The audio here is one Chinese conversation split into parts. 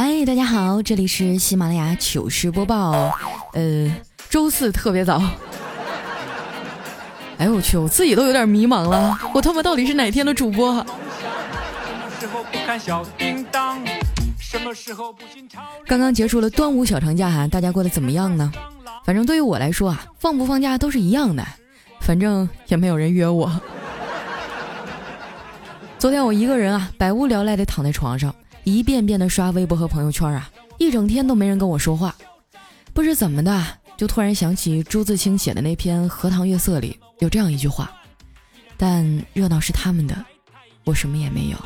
嗨，大家好，这里是喜马拉雅糗事播报，呃，周四特别早。哎呦我去，我自己都有点迷茫了，我他妈到底是哪天的主播？刚刚结束了端午小长假哈，大家过得怎么样呢？反正对于我来说啊，放不放假都是一样的，反正也没有人约我。昨天我一个人啊，百无聊赖的躺在床上，一遍遍的刷微博和朋友圈啊，一整天都没人跟我说话。不知怎么的，就突然想起朱自清写的那篇《荷塘月色》里有这样一句话：“但热闹是他们的，我什么也没有。”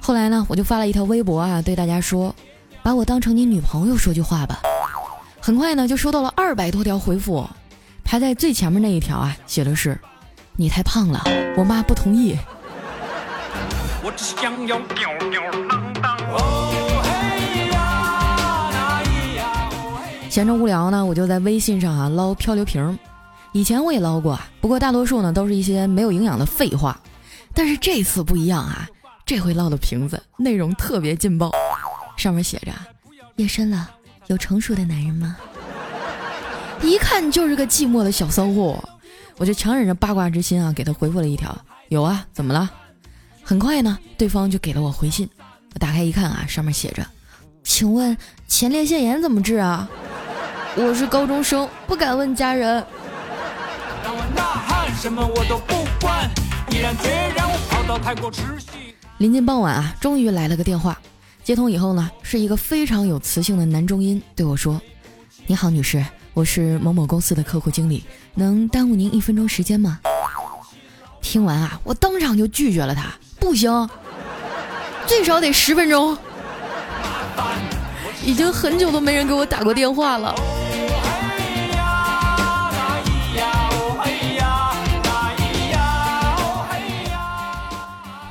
后来呢，我就发了一条微博啊，对大家说：“把我当成你女朋友说句话吧。”很快呢，就收到了二百多条回复，排在最前面那一条啊，写的是：“你太胖了，我妈不同意。”闲着无聊呢，我就在微信上啊捞漂流瓶。以前我也捞过，不过大多数呢都是一些没有营养的废话。但是这次不一样啊。这回捞的瓶子内容特别劲爆，上面写着：“夜深了，有成熟的男人吗？”一看就是个寂寞的小骚货，我就强忍着八卦之心啊，给他回复了一条：“有啊，怎么了？”很快呢，对方就给了我回信。我打开一看啊，上面写着：“请问前列腺炎怎么治啊？我是高中生，不敢问家人。”临近傍晚啊，终于来了个电话。接通以后呢，是一个非常有磁性的男中音对我说：“你好，女士，我是某某公司的客户经理，能耽误您一分钟时间吗？”听完啊，我当场就拒绝了他，不行，最少得十分钟。已经很久都没人给我打过电话了。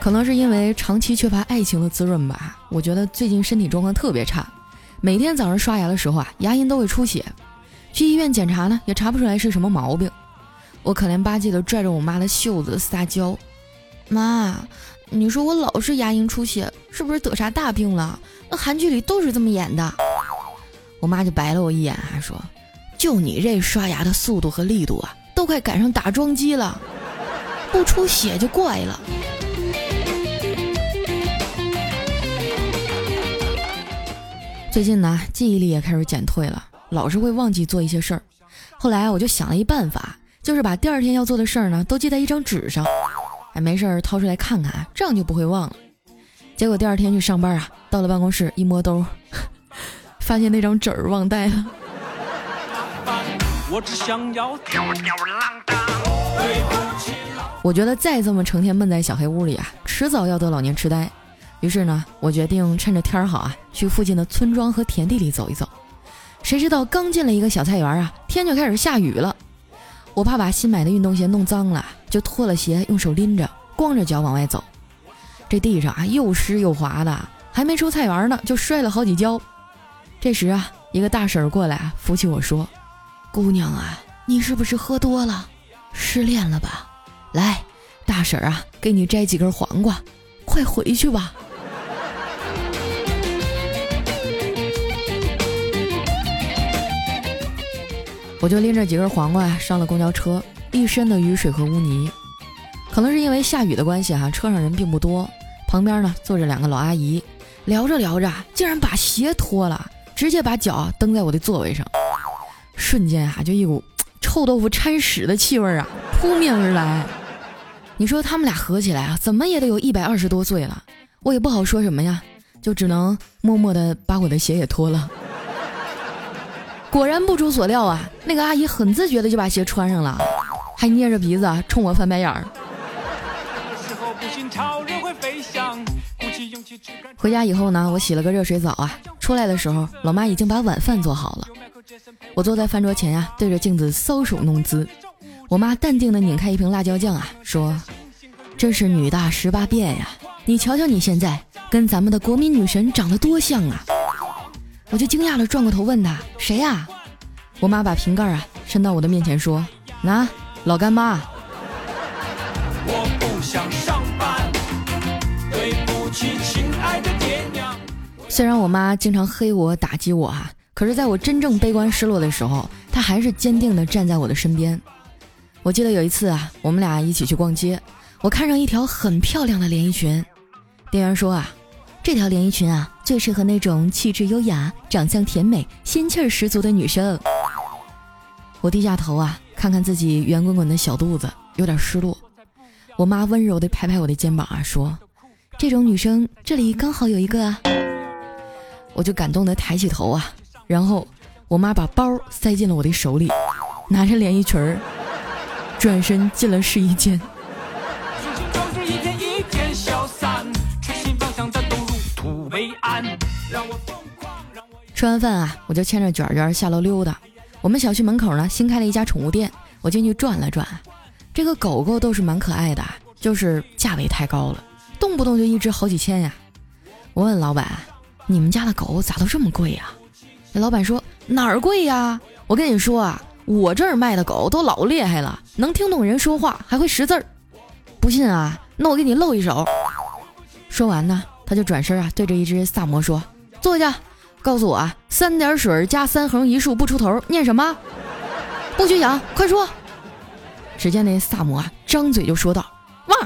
可能是因为长期缺乏爱情的滋润吧，我觉得最近身体状况特别差，每天早上刷牙的时候啊，牙龈都会出血，去医院检查呢，也查不出来是什么毛病。我可怜巴气的拽着我妈的袖子撒娇：“妈，你说我老是牙龈出血，是不是得啥大病了？那韩剧里都是这么演的。”我妈就白了我一眼，还说：“就你这刷牙的速度和力度啊，都快赶上打桩机了，不出血就怪了。”最近呢，记忆力也开始减退了，老是会忘记做一些事儿。后来我就想了一办法，就是把第二天要做的事儿呢都记在一张纸上，哎，没事儿掏出来看看，这样就不会忘了。结果第二天去上班啊，到了办公室一摸兜，发现那张纸儿忘带了。我觉得再这么成天闷在小黑屋里啊，迟早要得老年痴呆。于是呢，我决定趁着天儿好啊，去附近的村庄和田地里走一走。谁知道刚进了一个小菜园啊，天就开始下雨了。我怕把新买的运动鞋弄脏了，就脱了鞋，用手拎着，光着脚往外走。这地上啊，又湿又滑的，还没出菜园呢，就摔了好几跤。这时啊，一个大婶过来，扶起我说：“姑娘啊，你是不是喝多了，失恋了吧？来，大婶啊，给你摘几根黄瓜，快回去吧。”我就拎着几根黄瓜上了公交车，一身的雨水和污泥。可能是因为下雨的关系哈，车上人并不多。旁边呢坐着两个老阿姨，聊着聊着，竟然把鞋脱了，直接把脚蹬在我的座位上。瞬间啊，就一股臭豆腐掺屎的气味啊扑面而来。你说他们俩合起来啊，怎么也得有一百二十多岁了。我也不好说什么呀，就只能默默的把我的鞋也脱了。果然不出所料啊，那个阿姨很自觉的就把鞋穿上了，还捏着鼻子冲我翻白眼儿。回家以后呢，我洗了个热水澡啊，出来的时候，老妈已经把晚饭做好了。我坐在饭桌前呀，对着镜子搔首弄姿。我妈淡定的拧开一瓶辣椒酱啊，说：“真是女大十八变呀，你瞧瞧你现在，跟咱们的国民女神长得多像啊。”我就惊讶的转过头问他谁呀？我妈把瓶盖啊伸到我的面前说：“拿，老干妈。”我不想上班，对虽然我妈经常黑我、打击我啊，可是在我真正悲观失落的时候，她还是坚定地站在我的身边。我记得有一次啊，我们俩一起去逛街，我看上一条很漂亮的连衣裙，店员说啊，这条连衣裙啊，最适合那种气质优雅、长相甜美、仙气儿十足的女生。我低下头啊，看看自己圆滚滚的小肚子，有点失落。我妈温柔地拍拍我的肩膀啊，说。这种女生这里刚好有一个啊，我就感动的抬起头啊，然后我妈把包塞进了我的手里，拿着连衣裙儿，转身进了试衣间。吃完饭啊，我就牵着卷卷下楼溜达。我们小区门口呢新开了一家宠物店，我进去转了转，这个狗狗都是蛮可爱的，就是价位太高了。动不动就一只好几千呀！我问老板：“你们家的狗咋都这么贵呀？”那老板说：“哪儿贵呀？我跟你说啊，我这儿卖的狗都老厉害了，能听懂人说话，还会识字儿。不信啊？那我给你露一手。”说完呢，他就转身啊，对着一只萨摩说：“坐下，告诉我啊，三点水加三横一竖不出头，念什么？不许讲，快说！”只见那萨摩啊，张嘴就说道：“旺。”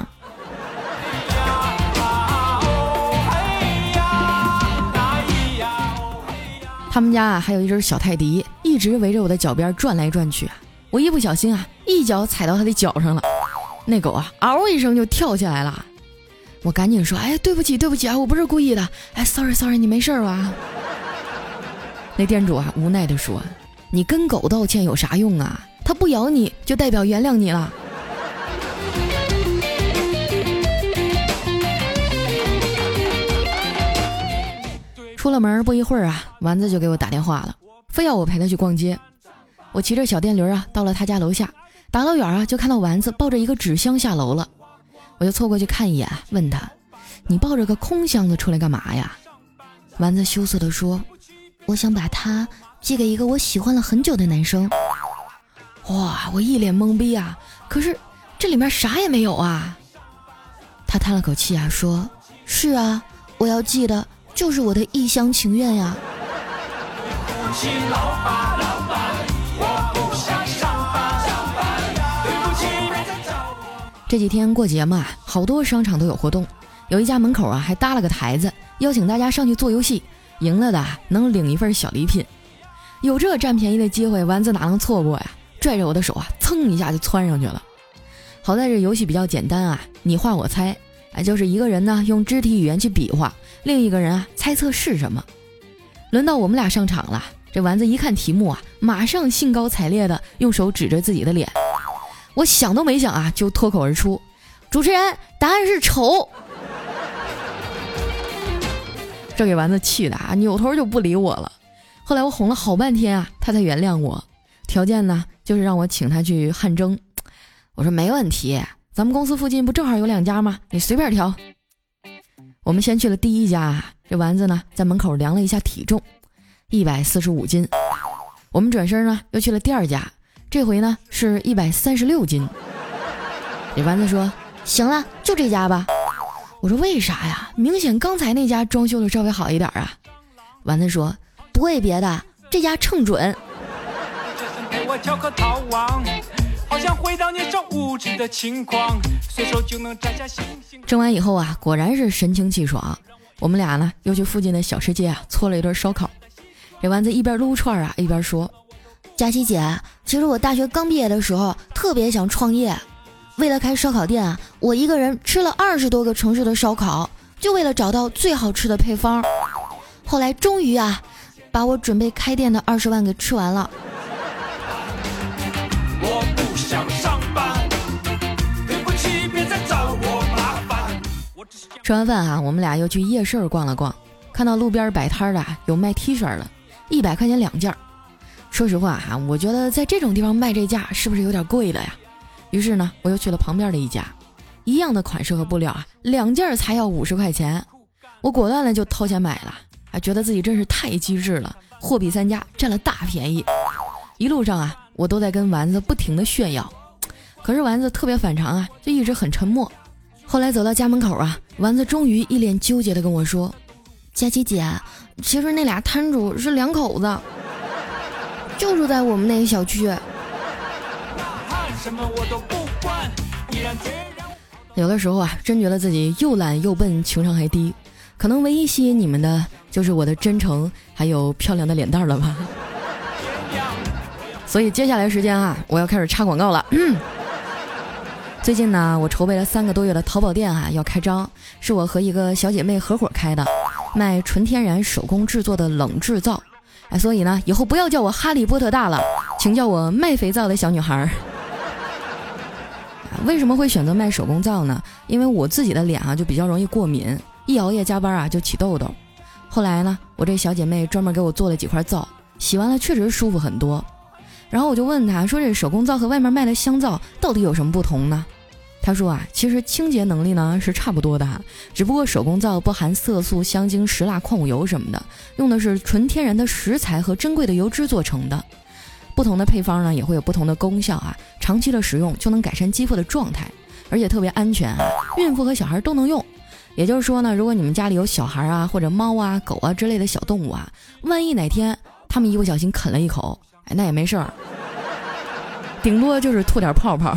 他们家啊，还有一只小泰迪，一直围着我的脚边转来转去啊。我一不小心啊，一脚踩到它的脚上了，那狗啊，嗷一声就跳起来了。我赶紧说：“哎，对不起，对不起啊，我不是故意的。哎，sorry，sorry，你没事吧？”那店主啊，无奈地说：“你跟狗道歉有啥用啊？它不咬你就代表原谅你了。”出了门不一会儿啊，丸子就给我打电话了，非要我陪他去逛街。我骑着小电驴啊，到了他家楼下，打老远啊就看到丸子抱着一个纸箱下楼了。我就凑过去看一眼，问他：“你抱着个空箱子出来干嘛呀？”丸子羞涩地说：“我想把它寄给一个我喜欢了很久的男生。”哇！我一脸懵逼啊，可是这里面啥也没有啊。他叹了口气啊，说：“是啊，我要寄的。”就是我的一厢情愿呀。这几天过节嘛，好多商场都有活动，有一家门口啊还搭了个台子，邀请大家上去做游戏，赢了的能领一份小礼品。有这占便宜的机会，丸子哪能错过呀？拽着我的手啊，蹭一下就窜上去了。好在这游戏比较简单啊，你画我猜。哎，就是一个人呢用肢体语言去比划，另一个人啊猜测是什么。轮到我们俩上场了，这丸子一看题目啊，马上兴高采烈的用手指着自己的脸。我想都没想啊，就脱口而出：“主持人，答案是丑。”这给丸子气的啊，扭头就不理我了。后来我哄了好半天啊，他才原谅我。条件呢，就是让我请他去汗蒸。我说没问题。咱们公司附近不正好有两家吗？你随便挑。我们先去了第一家，这丸子呢在门口量了一下体重，一百四十五斤。我们转身呢又去了第二家，这回呢是一百三十六斤。这丸子说：“行了，就这家吧。”我说：“为啥呀？明显刚才那家装修的稍微好一点啊。”丸子说：“不为别的，这家称准。”好像回到年少无知的轻狂，随手就能摘下星星。蒸完以后啊，果然是神清气爽。我们俩呢，又去附近的小吃街啊，搓了一顿烧烤。这丸子一边撸串啊，一边说：“佳琪姐，其实我大学刚毕业的时候，特别想创业。为了开烧烤店啊，我一个人吃了二十多个城市的烧烤，就为了找到最好吃的配方。后来终于啊，把我准备开店的二十万给吃完了。”我不想上班，对不起，别再找我麻烦吃完饭啊，我们俩又去夜市逛了逛，看到路边摆摊的有卖 T 恤的，一百块钱两件。说实话哈，我觉得在这种地方卖这价是不是有点贵了呀？于是呢，我又去了旁边的一家，一样的款式和布料啊，两件才要五十块钱。我果断的就掏钱买了，啊，觉得自己真是太机智了，货比三家，占了大便宜。一路上啊，我都在跟丸子不停的炫耀，可是丸子特别反常啊，就一直很沉默。后来走到家门口啊，丸子终于一脸纠结的跟我说：“佳琪姐，其实那俩摊主是两口子，就住在我们那个小区。有的时候啊，真觉得自己又懒又笨，情商还低。可能唯一吸引你们的，就是我的真诚，还有漂亮的脸蛋了吧。所以接下来时间啊，我要开始插广告了。最近呢，我筹备了三个多月的淘宝店啊，要开张，是我和一个小姐妹合伙开的，卖纯天然手工制作的冷制皂。哎，所以呢，以后不要叫我哈利波特大了，请叫我卖肥皂的小女孩儿。为什么会选择卖手工皂呢？因为我自己的脸啊就比较容易过敏，一熬夜加班啊就起痘痘。后来呢，我这小姐妹专门给我做了几块皂，洗完了确实舒服很多。然后我就问她说：“这手工皂和外面卖的香皂到底有什么不同呢？”他说：“啊，其实清洁能力呢是差不多的哈，只不过手工皂不含色素、香精、石蜡、矿物油什么的，用的是纯天然的食材和珍贵的油脂做成的。不同的配方呢也会有不同的功效啊，长期的使用就能改善肌肤的状态，而且特别安全啊，孕妇和小孩都能用。也就是说呢，如果你们家里有小孩啊或者猫啊狗啊之类的小动物啊，万一哪天他们一不小心啃了一口。”哎那也没事儿，顶多就是吐点泡泡。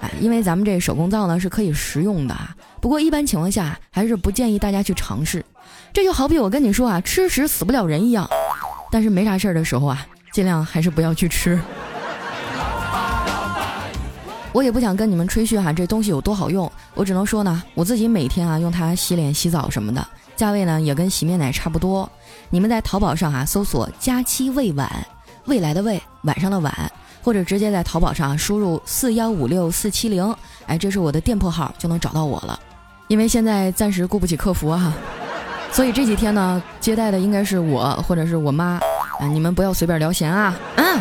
哎，因为咱们这手工皂呢是可以食用的啊，不过一般情况下还是不建议大家去尝试。这就好比我跟你说啊，吃屎死不了人一样。但是没啥事儿的时候啊，尽量还是不要去吃。我也不想跟你们吹嘘哈，这东西有多好用，我只能说呢，我自己每天啊用它洗脸、洗澡什么的。价位呢也跟洗面奶差不多，你们在淘宝上啊搜索“佳期未晚”，未来的未，晚上的晚，或者直接在淘宝上输入四幺五六四七零，哎，这是我的店铺号，就能找到我了。因为现在暂时雇不起客服啊，所以这几天呢接待的应该是我或者是我妈，啊，你们不要随便聊闲啊。嗯，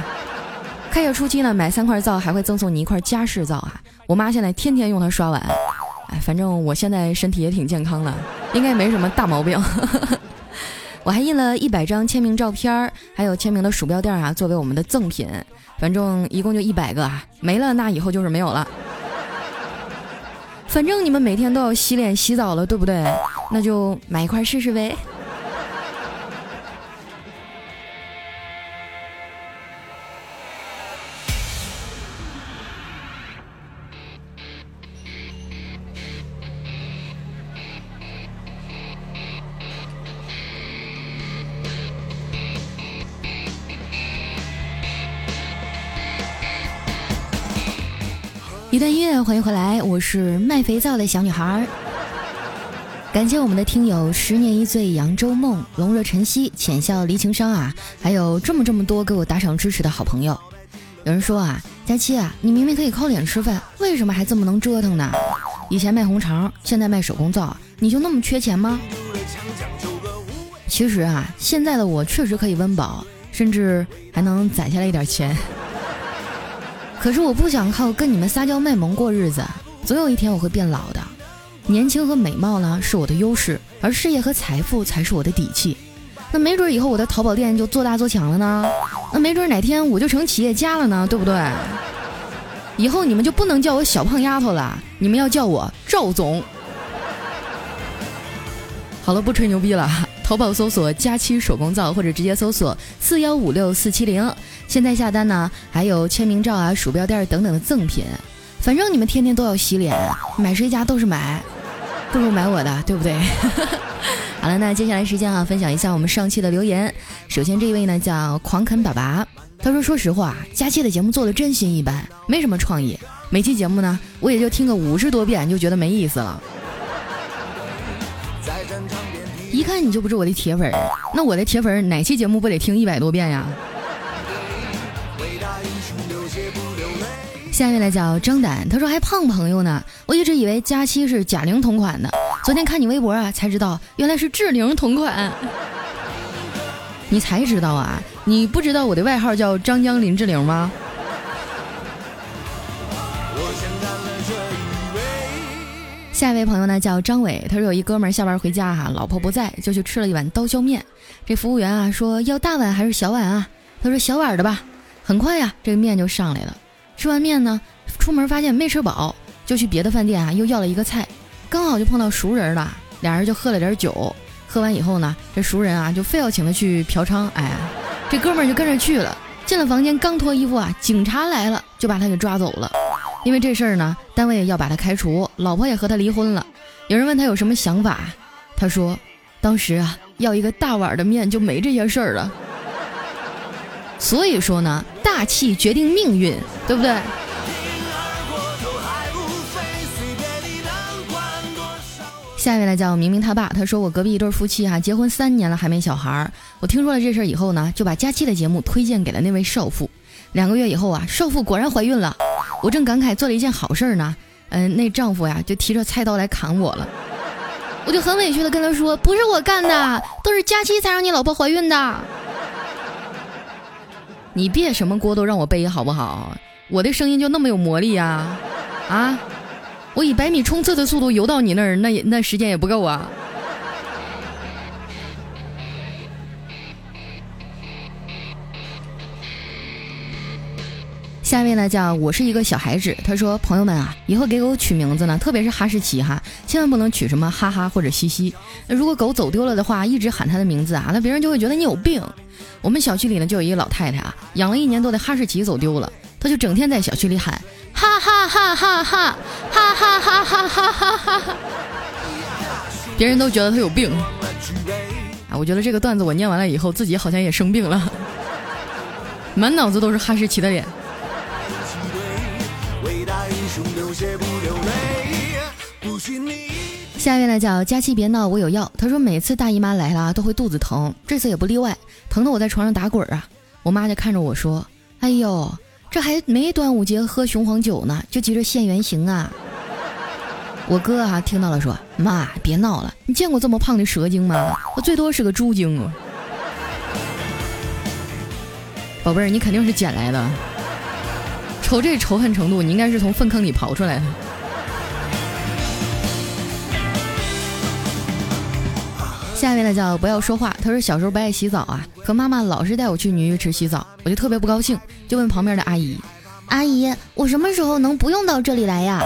开业初期呢买三块皂还会赠送你一块嘉士皂啊，我妈现在天天用它刷碗。哎，反正我现在身体也挺健康的，应该没什么大毛病。我还印了一百张签名照片还有签名的鼠标垫啊，作为我们的赠品。反正一共就一百个啊，没了那以后就是没有了。反正你们每天都要洗脸洗澡了，对不对？那就买一块试试呗。一段音乐，欢迎回来，我是卖肥皂的小女孩。感谢我们的听友十年一醉、扬州梦、龙热晨曦、浅笑离情伤啊，还有这么这么多给我打赏支持的好朋友。有人说啊，佳期啊，你明明可以靠脸吃饭，为什么还这么能折腾呢？以前卖红肠，现在卖手工皂，你就那么缺钱吗？其实啊，现在的我确实可以温饱，甚至还能攒下来一点钱。可是我不想靠跟你们撒娇卖萌过日子，总有一天我会变老的。年轻和美貌呢是我的优势，而事业和财富才是我的底气。那没准以后我的淘宝店就做大做强了呢，那没准哪天我就成企业家了呢，对不对？以后你们就不能叫我小胖丫头了，你们要叫我赵总。好了，不吹牛逼了。淘宝搜索“佳期手工皂”或者直接搜索“四幺五六四七零”，现在下单呢，还有签名照啊、鼠标垫等等的赠品。反正你们天天都要洗脸，买谁家都是买，不如买我的，对不对？好了，那接下来时间啊，分享一下我们上期的留言。首先这一位呢叫狂啃粑粑，他说：“说实话，佳期的节目做的真心一般，没什么创意。每期节目呢，我也就听个五十多遍，就觉得没意思了。”一看你就不是我的铁粉，那我的铁粉哪期节目不得听一百多遍呀？下面来叫张胆，他说还胖朋友呢，我一直以为佳期是贾玲同款的，昨天看你微博啊，才知道原来是志玲同款。你才知道啊？你不知道我的外号叫张江林志玲吗？下一位朋友呢叫张伟，他说有一哥们儿下班回家哈，老婆不在，就去吃了一碗刀削面。这服务员啊说要大碗还是小碗啊？他说小碗的吧。很快呀，这个面就上来了。吃完面呢，出门发现没吃饱，就去别的饭店啊又要了一个菜，刚好就碰到熟人了。俩人就喝了点酒。喝完以后呢，这熟人啊就非要请他去嫖娼。哎，这哥们儿就跟着去了。进了房间，刚脱衣服啊，警察来了，就把他给抓走了。因为这事儿呢，单位要把他开除，老婆也和他离婚了。有人问他有什么想法，他说：“当时啊，要一个大碗的面就没这些事儿了。”所以说呢，大气决定命运，对不对？下一位来叫明明他爸，他说我隔壁一对夫妻哈，结婚三年了还没小孩儿。我听说了这事儿以后呢，就把佳期的节目推荐给了那位少妇。两个月以后啊，少妇果然怀孕了。我正感慨做了一件好事呢，嗯，那丈夫呀就提着菜刀来砍我了。我就很委屈的跟他说，不是我干的，都是佳期才让你老婆怀孕的。你别什么锅都让我背好不好？我的声音就那么有魔力呀？啊？我以百米冲刺的速度游到你那儿，那也那时间也不够啊。下面呢叫我是一个小孩子，他说朋友们啊，以后给狗取名字呢，特别是哈士奇哈，千万不能取什么哈哈或者西西。那如果狗走丢了的话，一直喊它的名字啊，那别人就会觉得你有病。我们小区里呢就有一个老太太啊，养了一年多的哈士奇走丢了，她就整天在小区里喊。哈哈哈哈哈哈哈哈哈哈哈哈哈！别人都觉得他有病啊！我觉得这个段子我念完了以后，自己好像也生病了，满脑子都是哈士奇的脸。下一位呢叫佳期别闹，我有药。他说每次大姨妈来了都会肚子疼，这次也不例外，疼得我在床上打滚啊！我妈就看着我说：“哎呦。”这还没端午节喝雄黄酒呢，就急着现原形啊！我哥啊听到了说：“妈，别闹了，你见过这么胖的蛇精吗？我最多是个猪精。”宝贝儿，你肯定是捡来的，瞅这仇恨程度，你应该是从粪坑里刨出来的。下面呢叫不要说话。他说小时候不爱洗澡啊，可妈妈老是带我去女浴池洗澡，我就特别不高兴，就问旁边的阿姨：“阿姨，我什么时候能不用到这里来呀？”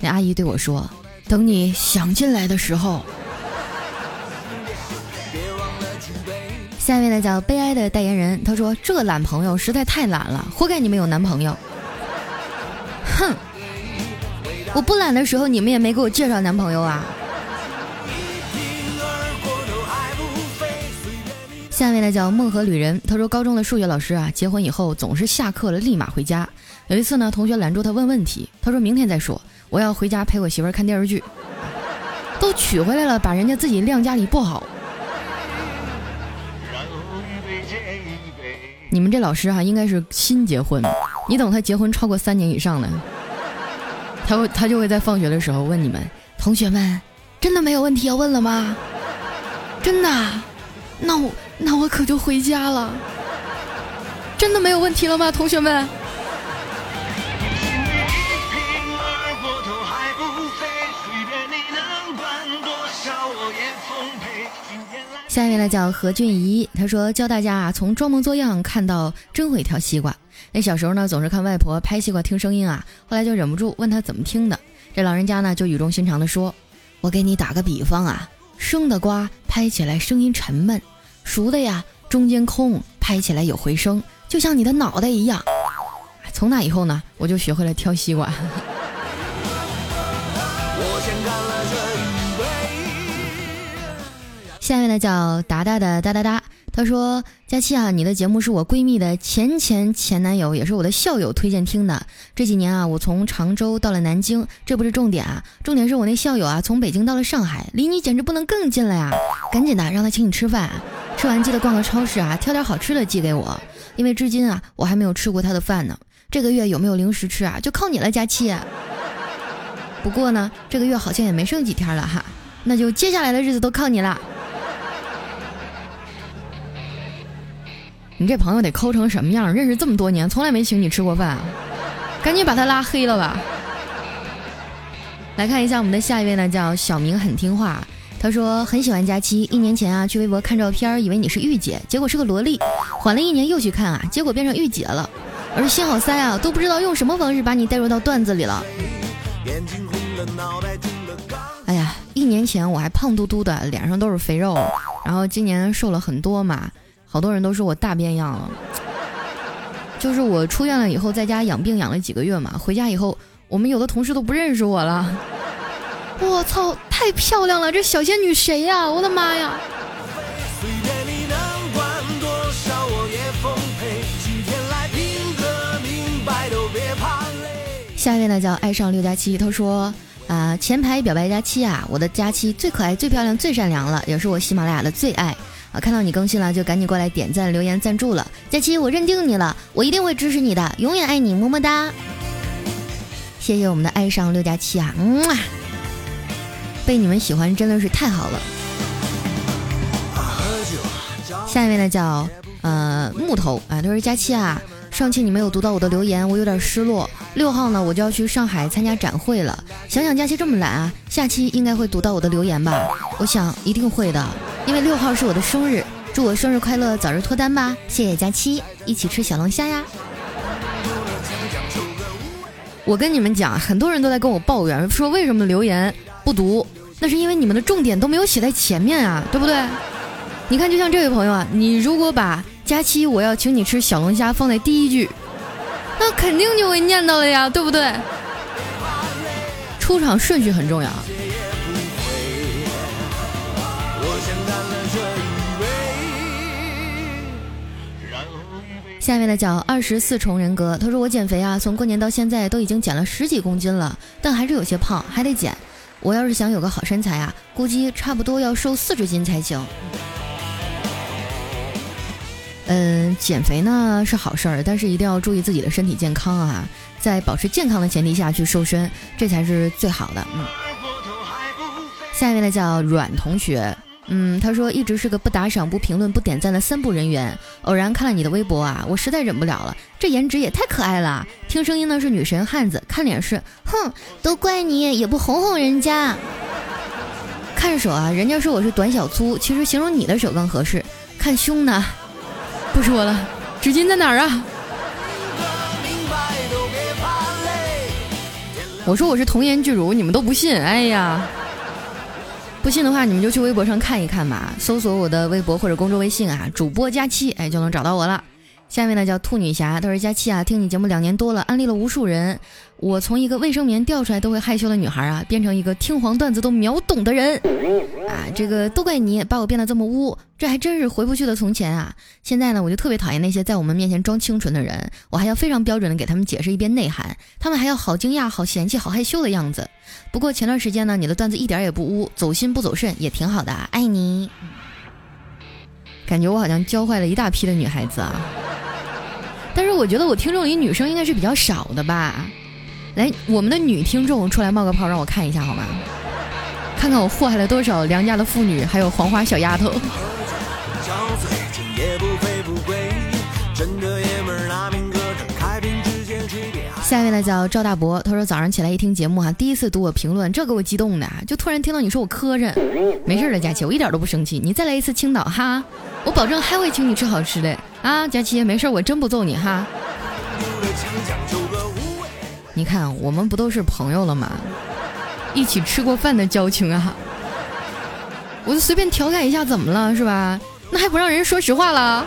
那阿姨对我说：“等你想进来的时候。”下面呢叫悲哀的代言人。他说这懒朋友实在太懒了，活该你们有男朋友。哼，我不懒的时候，你们也没给我介绍男朋友啊。下面呢叫梦河旅人，他说高中的数学老师啊，结婚以后总是下课了立马回家。有一次呢，同学拦住他问问题，他说明天再说，我要回家陪我媳妇看电视剧。都娶回来了，把人家自己晾家里不好。你们这老师哈，应该是新结婚，你等他结婚超过三年以上的，他会他就会在放学的时候问你们同学们，真的没有问题要问了吗？真的？那我。那我可就回家了，真的没有问题了吗，同学们？下一位呢叫何俊怡，他说教大家啊，从装模作样看到真会挑西瓜。那小时候呢，总是看外婆拍西瓜听声音啊，后来就忍不住问她怎么听的。这老人家呢就语重心长地说：“我给你打个比方啊，生的瓜拍起来声音沉闷。”熟的呀，中间空，拍起来有回声，就像你的脑袋一样。从那以后呢，我就学会了挑西瓜。下面呢叫达达的哒哒哒。他说：“佳期啊，你的节目是我闺蜜的前前前男友，也是我的校友推荐听的。这几年啊，我从常州到了南京，这不是重点啊，重点是我那校友啊，从北京到了上海，离你简直不能更近了呀！赶紧的，让他请你吃饭，吃完记得逛个超市啊，挑点好吃的寄给我，因为至今啊，我还没有吃过他的饭呢。这个月有没有零食吃啊？就靠你了，佳期。不过呢，这个月好像也没剩几天了哈，那就接下来的日子都靠你了。”你这朋友得抠成什么样？认识这么多年，从来没请你吃过饭，赶紧把他拉黑了吧。来看一下我们的下一位呢，叫小明很听话。他说很喜欢佳期，一年前啊去微博看照片，以为你是御姐，结果是个萝莉。缓了一年又去看啊，结果变成御姐了。而心好塞啊，都不知道用什么方式把你带入到段子里了。哎呀。一年前我还胖嘟嘟的，脸上都是肥肉，然后今年瘦了很多嘛，好多人都说我大变样了。就是我出院了以后，在家养病养了几个月嘛，回家以后，我们有的同事都不认识我了。我操，太漂亮了！这小仙女谁呀？我的妈呀！下一位呢叫爱上六加七，他说啊，前排表白佳期啊，我的佳期最可爱、最漂亮、最善良了，也是我喜马拉雅的最爱啊！看到你更新了，就赶紧过来点赞、留言、赞助了。佳期，我认定你了，我一定会支持你的，永远爱你，么么哒！谢谢我们的爱上六加七啊，嗯啊。被你们喜欢真的是太好了。下一位呢叫呃木头啊，他说佳期啊，上期你没有读到我的留言，我有点失落。六号呢我就要去上海参加展会了，想想佳期这么懒啊，下期应该会读到我的留言吧？我想一定会的，因为六号是我的生日，祝我生日快乐，早日脱单吧！谢谢佳期，一起吃小龙虾呀！我跟你们讲，很多人都在跟我抱怨，说为什么留言不读。那是因为你们的重点都没有写在前面啊，对不对？你看，就像这位朋友啊，你如果把“佳期我要请你吃小龙虾”放在第一句，那肯定就会念到了呀，对不对？出场顺序很重要。下面的叫二十四重人格，他说我减肥啊，从过年到现在都已经减了十几公斤了，但还是有些胖，还得减。我要是想有个好身材啊，估计差不多要瘦四十斤才行。嗯，减肥呢是好事儿，但是一定要注意自己的身体健康啊，在保持健康的前提下去瘦身，这才是最好的。嗯，下一位呢叫阮同学。嗯，他说一直是个不打赏、不评论、不点赞的三不人员。偶然看了你的微博啊，我实在忍不了了，这颜值也太可爱了。听声音呢是女神汉子，看脸是，哼，都怪你也不哄哄人家。看手啊，人家说我是短小粗，其实形容你的手更合适。看胸呢，不说了，纸巾在哪儿啊？我说我是童颜巨乳，你们都不信，哎呀。不信的话，你们就去微博上看一看吧，搜索我的微博或者公众微信啊，主播佳期，哎，就能找到我了。下面呢叫兔女侠，她说佳期啊，听你节目两年多了，安利了无数人。我从一个卫生棉掉出来都会害羞的女孩啊，变成一个听黄段子都秒懂的人啊！这个都怪你把我变得这么污，这还真是回不去的从前啊！现在呢，我就特别讨厌那些在我们面前装清纯的人，我还要非常标准的给他们解释一遍内涵，他们还要好惊讶、好嫌弃、好害羞的样子。不过前段时间呢，你的段子一点也不污，走心不走肾，也挺好的，啊爱你。感觉我好像教坏了一大批的女孩子啊！但是我觉得我听众里女生应该是比较少的吧。来，我们的女听众出来冒个泡，让我看一下好吗？看看我祸害了多少良家的妇女，还有黄花小丫头。下一位呢叫赵大伯，他说早上起来一听节目哈，第一次读我评论，这给我激动的，就突然听到你说我磕碜，没事的佳琪，我一点都不生气，你再来一次青岛哈，我保证还会请你吃好吃的啊，佳琪，没事，我真不揍你哈。你看，我们不都是朋友了吗？一起吃过饭的交情啊！我就随便调侃一下，怎么了，是吧？那还不让人说实话了？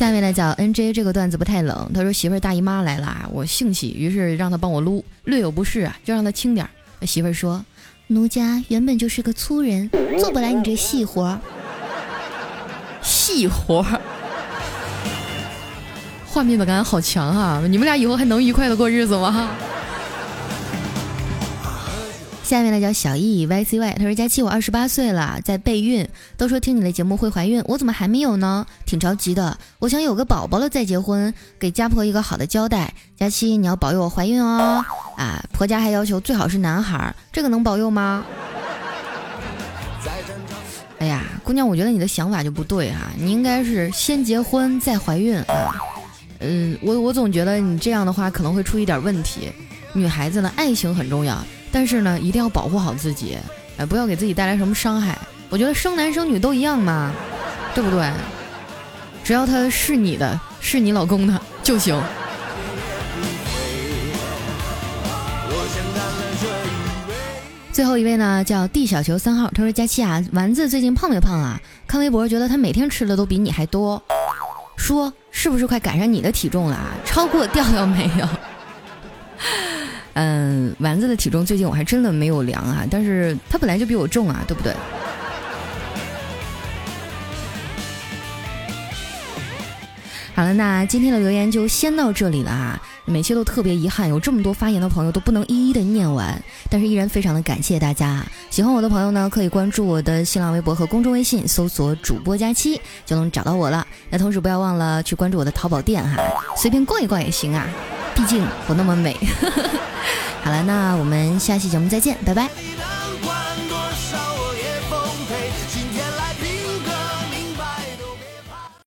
下面来讲 N J，这个段子不太冷。他说媳妇儿大姨妈来了，我兴起，于是让他帮我撸，略有不适啊，就让他轻点儿。媳妇儿说：“奴家原本就是个粗人，做不来你这细活儿。”细活儿，画面感好强啊！你们俩以后还能愉快的过日子吗？下面呢叫小易 Y C Y，他说佳期我二十八岁了，在备孕，都说听你的节目会怀孕，我怎么还没有呢？挺着急的，我想有个宝宝了再结婚，给家婆一个好的交代。佳期你要保佑我怀孕哦！啊，婆家还要求最好是男孩，这个能保佑吗？哎呀，姑娘，我觉得你的想法就不对哈，你应该是先结婚再怀孕啊。嗯，我我总觉得你这样的话可能会出一点问题。女孩子呢，爱情很重要，但是呢，一定要保护好自己，哎，不要给自己带来什么伤害。我觉得生男生女都一样嘛，对不对？只要他是你的，是你老公的就行。最后一位呢，叫地小球三号，他说：“佳期啊，丸子最近胖没胖啊？看微博觉得他每天吃的都比你还多，说是不是快赶上你的体重了啊？超过调调没有？嗯，丸子的体重最近我还真的没有量啊，但是他本来就比我重啊，对不对？”好了，那今天的留言就先到这里了啊！每期都特别遗憾，有这么多发言的朋友都不能一一的念完，但是依然非常的感谢大家。喜欢我的朋友呢，可以关注我的新浪微博和公众微信，搜索主播佳期就能找到我了。那同时不要忘了去关注我的淘宝店哈，随便逛一逛也行啊，毕竟不那么美。好了，那我们下期节目再见，拜拜。